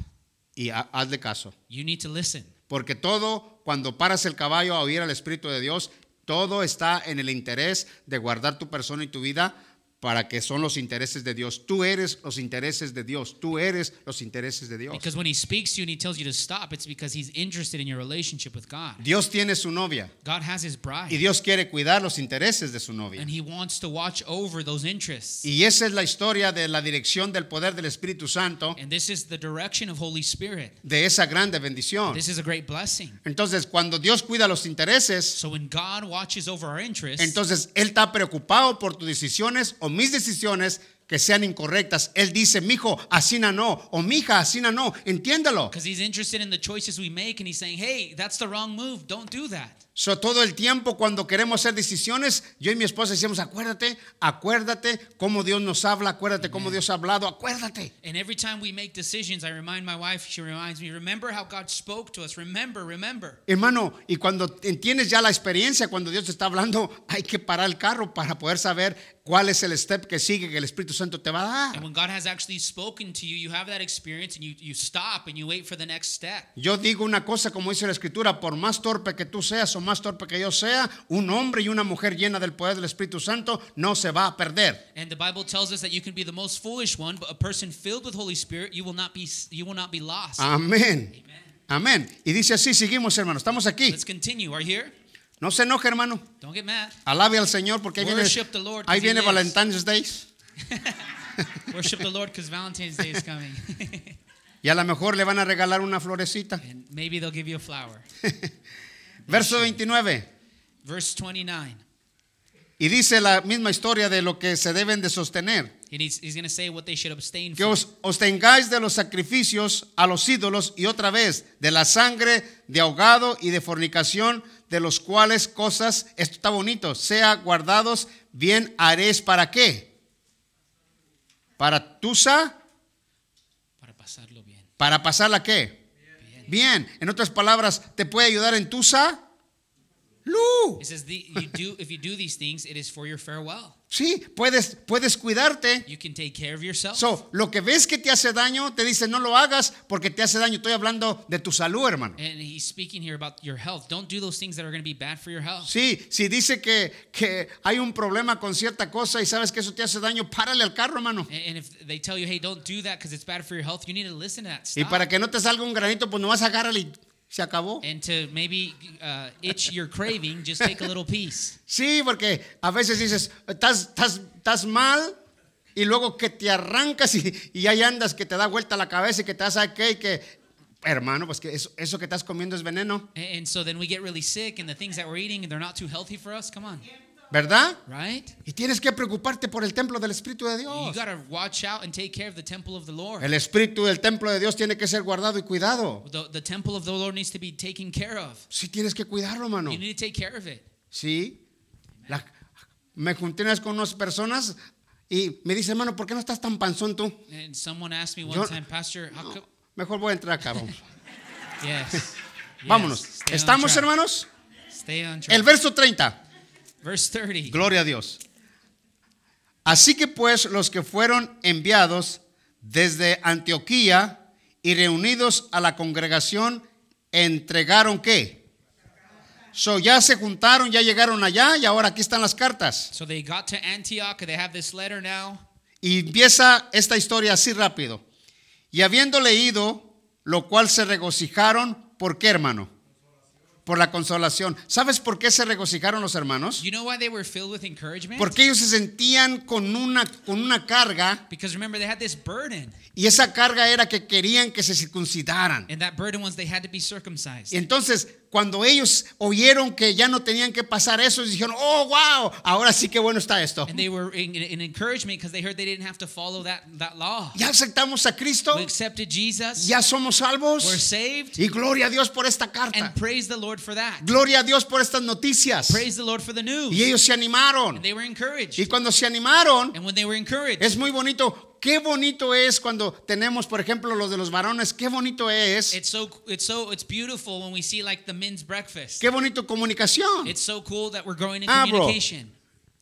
y ha- hazle caso. You need to listen. Porque todo, cuando paras el caballo a oír al Espíritu de Dios, todo está en el interés de guardar tu persona y tu vida para que son los intereses de Dios. Tú eres los intereses de Dios. Tú eres los intereses de Dios. Because when He speaks to you and He tells you to stop, it's because He's interested in your relationship with God. Dios tiene su novia God has His y bride, Dios quiere cuidar los intereses de su novia. and He wants to watch over those interests. Y esa es la historia de la dirección del poder del Espíritu Santo, And this is the direction of Holy Spirit. de esa grande bendición. This is a great blessing. Entonces, cuando Dios cuida los intereses, So when God watches over our interests, entonces Él está preocupado por tus decisiones o mis decisiones que sean incorrectas. Él dice, mijo, así no, o mija, así no, entiéndalo. because He's interested in the choices we make, and He's saying, "Hey, that's the wrong move. Don't do that." So, todo el tiempo cuando queremos hacer decisiones, yo y mi esposa decimos, acuérdate, acuérdate cómo Dios nos habla, acuérdate cómo Dios ha hablado, acuérdate. And every time we make decisions, I remind my wife. She reminds me, "Remember how God spoke to us. Remember, remember." Hermano, y cuando entiendes ya la experiencia, cuando Dios te está hablando, hay que parar el carro para poder saber cuál es el step que sigue que el Espíritu Santo te va a And dar. when God has actually spoken to you, you have that experience, and you you stop and you wait for the next step. Yo digo una cosa como dice la Escritura, por más torpe que tú seas o más torpe que yo sea, un hombre y una mujer llena del poder del Espíritu Santo no se va a perder. And the Bible tells us that you can be the most foolish one, but a person filled with Holy Spirit, you will not be you will not be lost. Amén. Amén. Y dice así, seguimos hermano, estamos aquí. Let's continue. Are you here? No se enoje hermano, Don't get mad. alabe al Señor porque ahí viene, Worship the Lord, ahí viene. Valentine's Days. Worship the Lord because Valentine's Day is coming. Y a lo mejor le van a regalar una florecita. and maybe they'll give you a flower. Verso 29. Verse 29. Y dice la misma historia de lo que se deben de sostener. He's, he's say what they abstain Que os tengáis de los sacrificios a los ídolos y otra vez de la sangre de ahogado y de fornicación, de los cuales cosas, esto está bonito, sea guardados, bien haréis para qué? Para tusa, Para pasarlo bien. para pasarla qué? Bien. En otras palabras, ¿te puede ayudar en tusa? Lu. It says the, you do if you do these things, it is for your farewell. Sí, puedes, puedes cuidarte. You can take care of yourself. So, lo que ves que te hace daño, te dice no lo hagas porque te hace daño. Estoy hablando de tu salud, hermano. and he's speaking here about your health. Don't do those things that are going to be bad for your health. Sí, si dice que, que hay un problema con cierta cosa y sabes que eso te hace daño, párale al carro, hermano. And, and if they tell you, hey, don't do that because it's bad for your health, you need to listen to that. Y para que no te salga un granito, pues nomás agárrale y se acabó. and to maybe uh, itch your craving, just take a little piece. Sí, porque a veces dices, estás, estás, estás mal y luego que te arrancas y, y ahí andas que te da vuelta la cabeza y que te das qué y que, hermano, pues que eso, eso que estás comiendo es veneno, And, and so then we get really sick, and the things that we're eating, they're not too healthy for us. Come on, ¿verdad? right? Y tienes que preocuparte por el templo del Espíritu de You Dios. got to watch out and take care of the temple of the Lord. El Espíritu del templo de Dios tiene que ser guardado y cuidado. The, the temple of the Lord needs to be taken care of. Sí, tienes que cuidarlo, hermano. You need to take care of it. Sí. La- me junté con unas personas y me dice, hermano, ¿por qué no estás tan panzón tú? And someone asked me one Yo- time, Pastor, how come? Mejor voy a entrar acá, vamos. Yes. Vámonos. Yes, on ¿Estamos, hermanos? Stay on track. El verso 30. Verse 30. Gloria a Dios. Así que pues los que fueron enviados desde Antioquía y reunidos a la congregación entregaron qué? So ya se juntaron, ya llegaron allá y ahora aquí están las cartas. So they got to Antioch. They have this letter now. Y empieza esta historia así rápido. Y habiendo leído, lo cual se regocijaron, ¿por qué, hermano? Por la consolación. ¿Sabes por qué se regocijaron los hermanos? You know why they were filled with encouragement? Porque ellos se sentían con una, con una carga Because remember, they had this burden. y esa carga era que querían que se circuncidaran. And that burden was they had to be circumcised. Y entonces, cuando ellos oyeron que ya no tenían que pasar eso, dijeron, oh, wow, ahora sí que bueno está esto. And they were in, in encouragement because they heard they didn't have to follow that, that law. Ya aceptamos a Cristo, We accepted Jesus. ya somos We're salvos. saved. Y gloria a Dios por esta carta. And praise the Lord for that. Gloria a Dios por estas noticias. Praise the Lord for the news. Y ellos se animaron. And they were encouraged. Y cuando se animaron, And when they were encouraged, es muy bonito qué bonito es cuando tenemos, por ejemplo, los de los varones, qué bonito es, It's so it's so it's beautiful when we see like the men's breakfast. qué bonito comunicación. It's so cool that we're growing in Ah, bro. communication.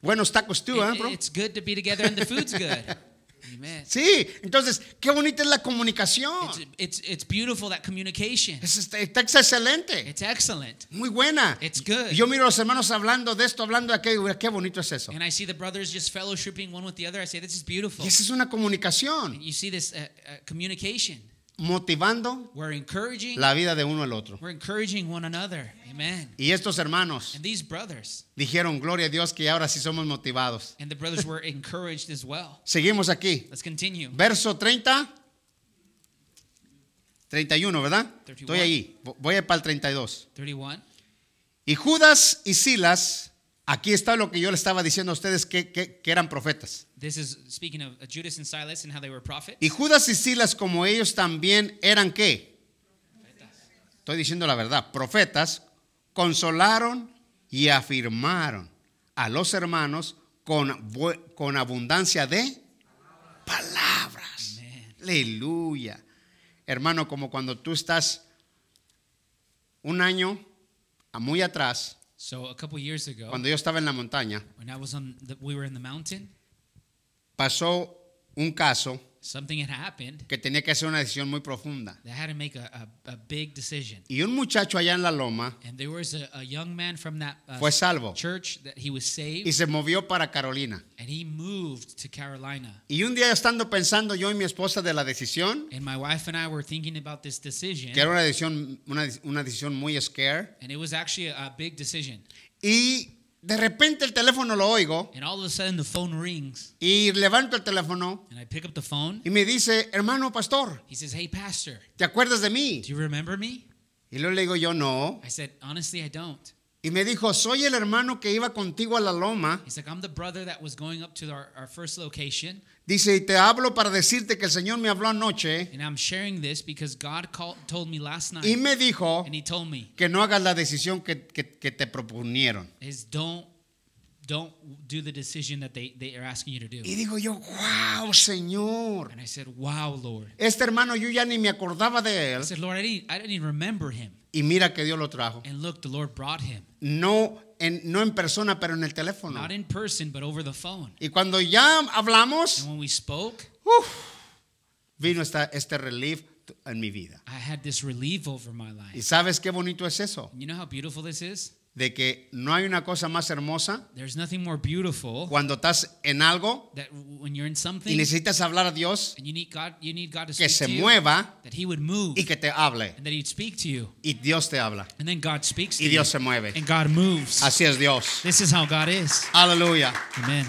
Buenos tacos tú, ¿eh, It- bro? it's good to be together and the food's good. Amen. Sí, entonces, qué bonita es la comunicación. It's, it's it's beautiful that communication. Es- está, está excelente, It's excellent. muy buena. It's good. Y Yo miro a los hermanos hablando de esto, hablando de aquello, qué bonito es eso. And I see the brothers just fellowshipping one with the other. I say this is beautiful. Y esa es una comunicación, You see this uh, uh, communication. Motivando We're encouraging. la vida de uno al otro. We're encouraging one another. Amen. Y estos hermanos And these brothers dijeron, gloria a Dios, que ahora sí somos motivados. and the brothers were encouraged as well. Seguimos aquí. Let's continue. Verso 30. 31, ¿verdad? 31. Estoy ahí. Voy a para el 32. 31. Y Judas y Silas, aquí está lo que yo le estaba diciendo a ustedes que, que- que eran profetas. This is speaking of Judas and Silas and how they were prophets. Y Judas y Silas, como ellos también eran qué? Estoy diciendo la verdad, profetas, consolaron y afirmaron a los hermanos con, bu- con abundancia de palabras. Amen. Aleluya. Hermano, como cuando tú estás un año a muy atrás, So a couple years ago, cuando yo estaba en la montaña, when I was on, the, we were in the mountain. pasó un caso Something had happened que tenía que hacer una decisión muy profunda. that had to make a, a, a big decision. Y un muchacho allá en la loma And there was a, a young man from that uh, fue salvo church that he was saved, y se movió para Carolina. and he moved to Carolina. Y un día estando pensando yo y mi esposa de la decisión, And my wife and I were thinking about this decision, que era una decisión, una, una decisión muy scare, and it was actually a, a big decision. y de repente el teléfono lo oigo And all of a sudden, the phone rings, y levanto el teléfono and I pick up the phone. y me dice, hermano pastor, He says, "Hey, pastor, ¿te acuerdas de mí? do you remember me?" Y luego le digo yo, no. I said, "Honestly, I don't." Y me dijo, soy el hermano que iba contigo a la loma. He's like, "I'm the brother that was going up to our, our first location, Dice, y te hablo para decirte que el Señor me habló anoche and I'm sharing this because God called, told me last night, y me dijo and He told me, que no hagas la decisión que, que- que te proponieron. is don't don't do the decision that they, they are asking you to do." Y digo yo, wow, Señor. And I said, "Wow, Lord." Este hermano yo ya ni me acordaba de I él. said, "Lord, I didn't I didn't even remember him." Y mira que Dios lo trajo. And look, the Lord brought him, No en, no en persona, pero en el teléfono. not in person, but over the phone. Y cuando ya hablamos, And when we spoke, uf, vino esta, este relief en mi vida. I had this relief over my ¿Y life. sabes qué bonito es eso? You know how beautiful this is? De que no hay una cosa más hermosa There's nothing more beautiful cuando estás en algo that when you're in y something necesitas hablar a Dios, and you need God, you need God to que speak se to you, mueva that He would move y que te hable. and that He'd speak to you, Y Dios te habla. and then God speaks to Y Dios you, se mueve. and God moves. Así es Dios. This is how God is. Aleluya. Amen.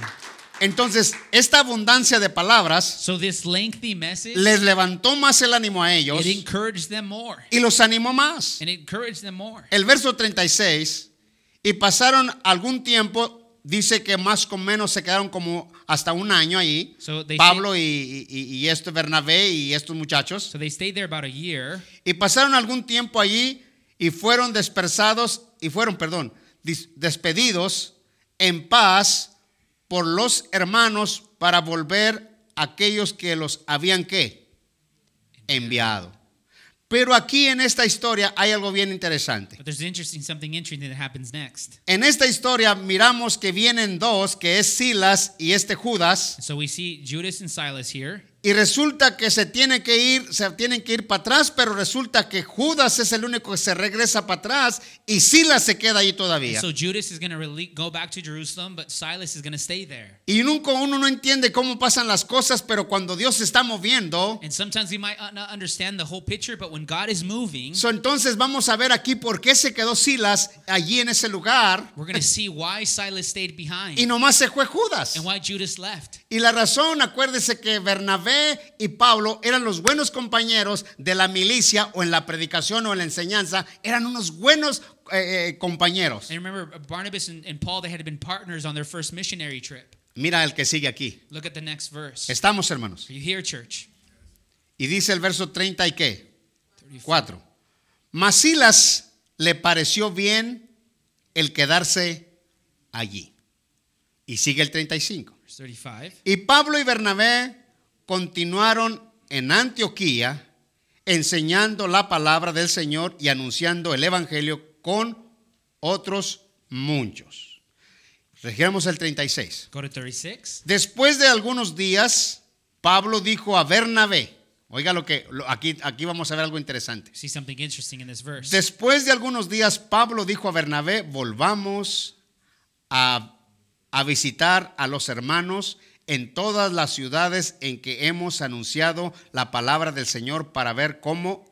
Entonces, esta abundancia de palabras So this lengthy message, les levantó más el ánimo a ellos it them more, y los animó más. and it encouraged them more. El verso 36, y pasaron algún tiempo, dice que más o menos se quedaron como hasta un año ahí, So Pablo y, y, y esto, Bernabé y estos muchachos, So they stayed there about a year, y pasaron algún tiempo allí y fueron dispersados, y fueron, perdón, despedidos en paz por los hermanos para volver aquellos que los habían que enviado. Pero aquí en esta historia hay algo bien interesante. but there's interesting something interesting that happens next. En esta historia miramos que vienen dos, que es Silas y este Judas, So we see Judas and Silas here, y resulta que se tiene que ir, se tienen que ir para atrás, pero resulta que Judas es el único que se regresa para atrás y Silas se queda ahí todavía. so Judas is going to go back to Jerusalem, but Silas is going to stay there. Y nunca uno no entiende cómo pasan las cosas, pero cuando Dios se está moviendo, And sometimes we might not understand the whole picture, but when God is moving, so entonces vamos a ver aquí por qué se quedó Silas allí en ese lugar we're going to see why Silas stayed behind y nomás se fue Judas. and why Judas left. Y la razón, acuérdese que Bernabé y Pablo eran los buenos compañeros de la milicia o en la predicación o en la enseñanza, eran unos buenos eh, eh, compañeros. And remember, Barnabas and, and Paul, they had been partners on their first missionary trip. Mira el que sigue aquí. Look at the next verse. Estamos, hermanos. Are you here, church? Y dice el verso 30 y qué? 34. 4. Mas Silas le pareció bien el quedarse allí. Y sigue el 35. Verse 35. Y Pablo y Bernabé continuaron en Antioquía enseñando la palabra del Señor y anunciando el Evangelio con otros muchos. Registramos el 36. Go to 36. Después de algunos días, Pablo dijo a Bernabé, oiga lo que, lo- aquí, aquí vamos a ver algo interesante. See something interesting in this verse. Después de algunos días, Pablo dijo a Bernabé, volvamos a, a visitar a los hermanos en todas las ciudades en que hemos anunciado la palabra del Señor para ver cómo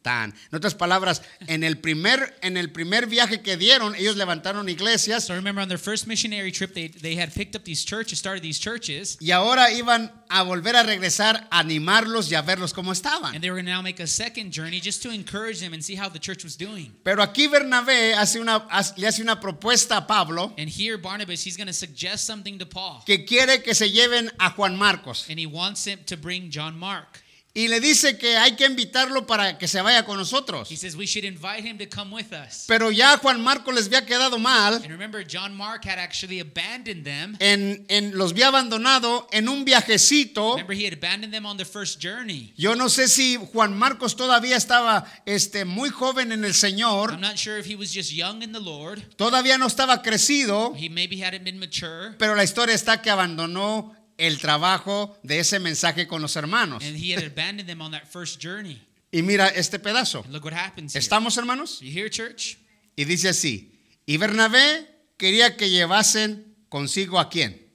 están. En otras palabras, en el primer, en el primer viaje que dieron, ellos levantaron iglesias So remember on their first missionary trip, they, they had picked up these churches, started these churches, y ahora iban a volver a regresar a animarlos y a verlos cómo estaban. and they were going to now make a second journey just to encourage them and see how the church was doing. Pero aquí Bernabé hace una, hace- le hace una propuesta a Pablo And here, Barnabas, he's going to suggest something to Paul. que quiere que se lleven a Juan Marcos. And he wants him to bring John Mark. Y le dice que hay que invitarlo para que se vaya con nosotros. He says we should invite him to come with us. Pero ya Juan Marcos les había quedado mal. And remember, John Mark had actually abandoned them. En, en- los había abandonado en un viajecito. Remember, he had abandoned them on the first journey. Yo no sé si Juan Marcos todavía estaba este, muy joven en el Señor. I'm not sure if he was just young in the Lord. Todavía no estaba crecido. He maybe hadn't been mature. Pero la historia está que abandonó el trabajo de ese mensaje con los hermanos. And he had abandoned them on that first journey. Y mira este pedazo. And look what happens here. ¿Estamos hermanos? You hear, church? Y dice así, y Bernabé quería que llevasen consigo a quién?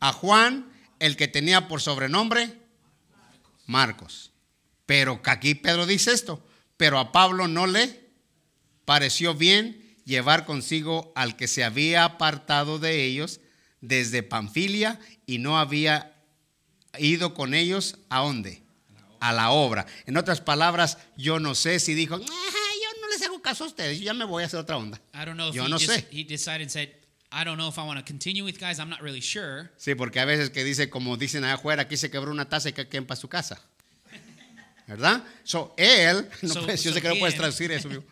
A Juan, el que tenía por sobrenombre Marcos. Pero aquí Pedro dice esto, pero a Pablo no le pareció bien llevar consigo al que se había apartado de ellos desde Panfilia y no había ido con ellos a dónde? A la obra. En otras palabras, yo no sé si dijo, "Ah, yo no les hago caso a ustedes, yo ya me voy a hacer otra onda. Yo no sé. I don't know if I want to continue with guys. I'm not really sure. Sí, porque a veces que dice, como dicen allá afuera, aquí se quebró una taza y que queden para su casa. ¿Verdad? So, él, no So- puedes- yo so sé que no puedes traducir eso.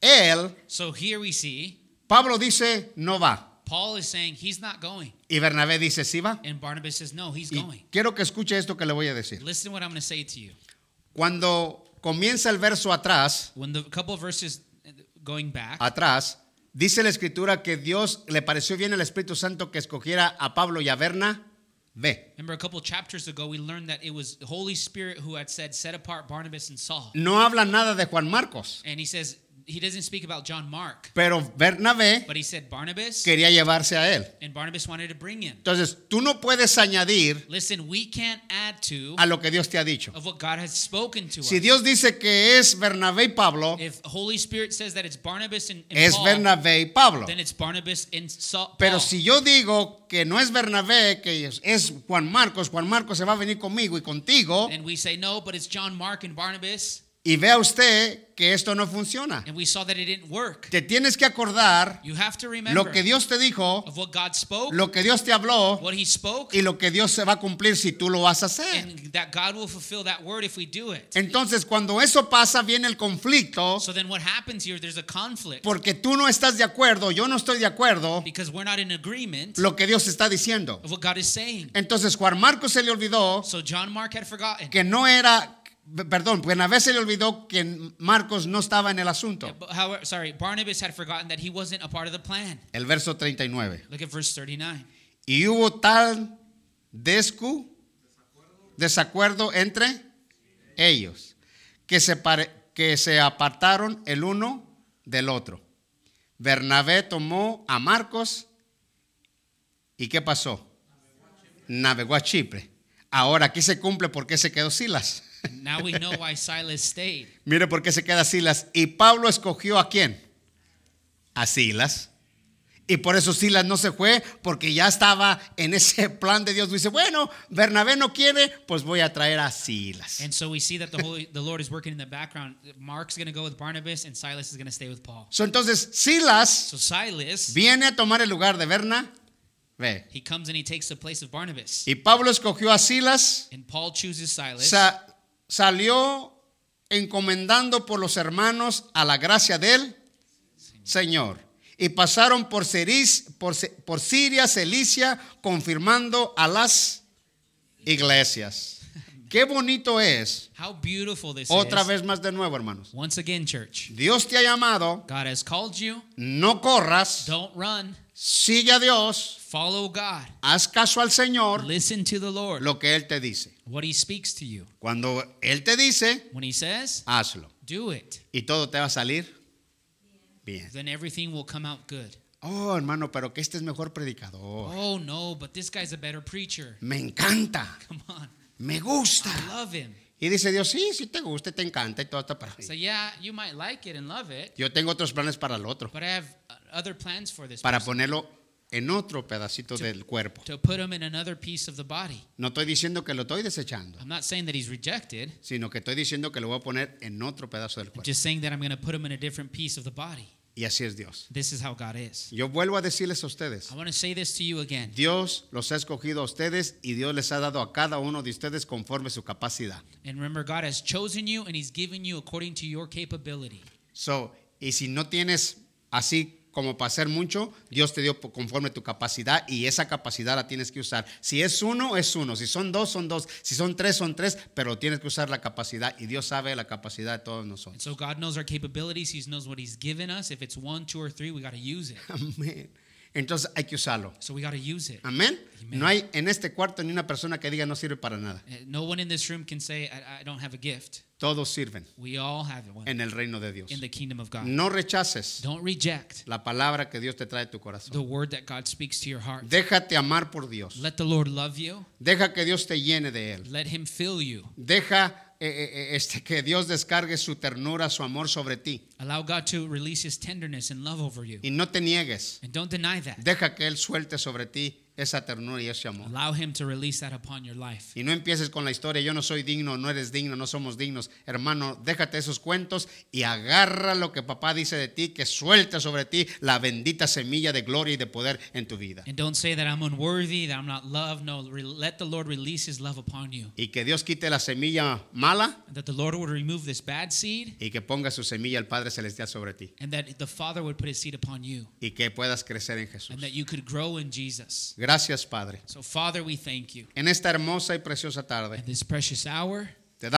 Él, So here we see Pablo dice, no va. Paul is saying he's not going. Y Bernabé dice, sí va. And Barnabas says, no, he's Y going. quiero que escuche esto que le voy a decir. Listen to what I'm going to say to you. Cuando comienza el verso atrás, When the couple of verses going back, atrás, dice la escritura que Dios le pareció bien al Espíritu Santo que escogiera a Pablo y a Berna. Ve. remember a couple of chapters ago, we learned that it was the Holy Spirit who had said, set apart Barnabas and Saul. No habla nada de Juan Marcos, And he says, he doesn't speak about John Mark, pero Bernabé but he said Barnabas, quería llevarse a él. and Barnabas wanted to bring him. Entonces, tú no puedes añadir Listen, we can't add to a lo que Dios te ha dicho. of what God has spoken to Si us. Dios dice que es Bernabé y Pablo, If Holy Spirit says that it's Barnabas and, and es Paul, Bernabé y Pablo. then it's Barnabas and Saul. Pero si yo digo que no es Bernabé, que es- es Juan Marcos, Juan Marcos se va a venir conmigo y contigo, and we say no, but it's John Mark and Barnabas, y vea usted que esto no funciona. and we saw that it didn't work. Te tienes que acordar You have to remember lo que Dios te dijo, of what God spoke, lo que Dios te habló what He spoke, y lo que Dios se va a cumplir si tú lo vas a hacer. and that God will fulfill that word if we do it. Entonces, cuando eso pasa, viene el conflicto, So then what happens here? There's a conflict porque tú no estás de acuerdo, yo no estoy de acuerdo, because we're not in agreement lo que Dios está diciendo. of what God is saying. Entonces Juan Marcos se le olvidó So John Mark had forgotten. que no era, perdón, Bernabé se le olvidó que Marcos no estaba en el asunto. However, sorry, Barnabas had forgotten that he wasn't a part of the plan. El verso 39. Look at verse 39. Y hubo tal descu, desacuerdo entre ellos que se, pare- que se apartaron el uno del otro. Bernabé tomó a Marcos y ¿qué pasó? Navegó a Chipre. Ahora aquí se cumple por qué se quedó Silas. Now we know why Silas stayed. Mire por qué se queda Silas. Y Pablo escogió a quién? A Silas. Y por eso Silas no se fue, porque ya estaba en ese plan de Dios. Dice, bueno, Bernabé no quiere, pues voy a traer a Silas. And so we see that the Holy, the Lord is working in the background. Mark's going to go with Barnabas, and Silas is going to stay with Paul. So, entonces Silas So Silas, viene a tomar el lugar de Berna. Ve. he comes and he takes the place of Barnabas. Y Pablo escogió a Silas, And Paul chooses Silas. sa- salió encomendando por los hermanos a la gracia del Señor. Y pasaron por, Ceris- por, Siria, Cilicia, confirmando a las iglesias. Qué bonito es. How beautiful this Otra is. vez más de nuevo, hermanos. Once again, church. Dios te ha llamado, God has called you. no corras, Don't run. Sigue a Dios, Follow God. haz caso al Señor, Listen to the Lord. lo que Él te dice. What He speaks to you. Cuando Él te dice, When He says, hazlo. do it. Y todo te va a salir bien. Then everything will come out good. Oh, hermano, pero que este es mejor predicador. Oh no, but this guy's a better preacher. Me encanta, Come on. me gusta. I love him. Y dice Dios, sí, sí te gusta, te encanta y todo está para So yeah, you might like it and love it, Yo tengo otros planes para el otro, but I have other plans for this para person, ponerlo en otro pedacito del cuerpo. to put him in another piece of the body. No estoy diciendo que lo estoy desechando, I'm not saying that he's rejected. sino que estoy diciendo que lo voy a poner en otro pedazo del I'm cuerpo. just saying that I'm going to put him in a different piece of the body. Y así es Dios. This is how God is. Yo vuelvo a decirles a ustedes, I want to say this to you again. Dios los ha escogido a ustedes y Dios les ha dado a cada uno de ustedes conforme su capacidad. And remember, God has chosen you and He's given you according to your capability. So, y si no tienes así como para hacer mucho, Dios te dio conforme tu capacidad y esa capacidad la tienes que usar. Si es uno, es uno. Si son dos, son dos. Si son tres, son tres, pero tienes que usar la capacidad y Dios sabe la capacidad de todos And nosotros. so God knows our capabilities. He knows what He's given us. If it's one, two, or three, we got to use it. Amén. Entonces hay que usarlo. So we got to use it. Amén. Amen. No hay en este cuarto ni una persona que diga no sirve para nada. Uh, No one in this room can say, I, I don't have a gift. Todos sirven We all have one en el reino de Dios. in the kingdom of God. No rechaces Don't reject la palabra que Dios te trae a tu the corazón. word that God speaks to your heart. Déjate amar por Dios. Let the Lord love you. Deja que Dios te llene de él. Let Him fill you. Deja eh, eh, eh, este, que Dios descargue su ternura, su amor sobre ti. Allow God to release His tenderness and love over you. Y no te niegues. And don't deny that. Deja que Él suelte sobre ti esa ternura y ese amor. Allow Him to release that upon your life. Y no empieces con la historia, yo no soy digno, no eres digno, no somos dignos. Hermano, déjate esos cuentos y agarra lo que papá dice de ti, que suelte sobre ti la bendita semilla de gloria y de poder en tu vida. And don't say that I'm unworthy, that I'm not loved. No, let the Lord release His love upon you. Y que Dios quite la semilla mala And that the Lord would remove this bad seed y que ponga su semilla el Padre Celestial sobre ti. and that the Father would put His seed upon you Y que puedas crecer en Jesús. and that you could grow in Jesus. Gracias, Padre. So, Father, we thank you. En esta hermosa y preciosa tarde, In this precious hour,